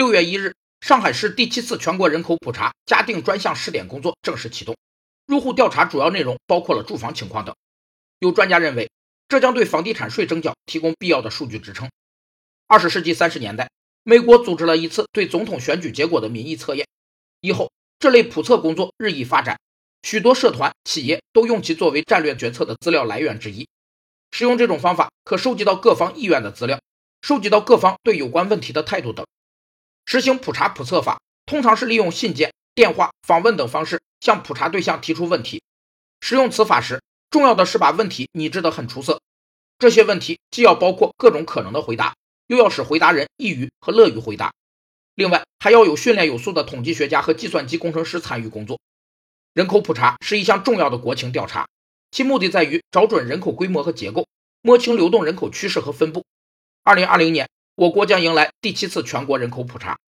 六月一日，上海市第七次全国人口普查嘉定专项试点工作正式启动。入户调查主要内容包括了住房情况等。有专家认为，这将对房地产税征缴提供必要的数据支撑。二十世纪三十年代，美国组织了一次对总统选举结果的民意测验，以后这类普测工作日益发展，许多社团、企业都用其作为战略决策的资料来源之一。使用这种方法，可收集到各方意愿的资料，收集到各方对有关问题的态度等。实行普查普测法，通常是利用信件、电话、访问等方式向普查对象提出问题。使用此法时，重要的是把问题拟制得很出色。这些问题既要包括各种可能的回答，又要使回答人易于和乐于回答。另外，还要有训练有素的统计学家和计算机工程师参与工作。人口普查是一项重要的国情调查，其目的在于找准人口规模和结构，摸清流动人口趋势和分布。二零二零年。我国将迎来第七次全国人口普查。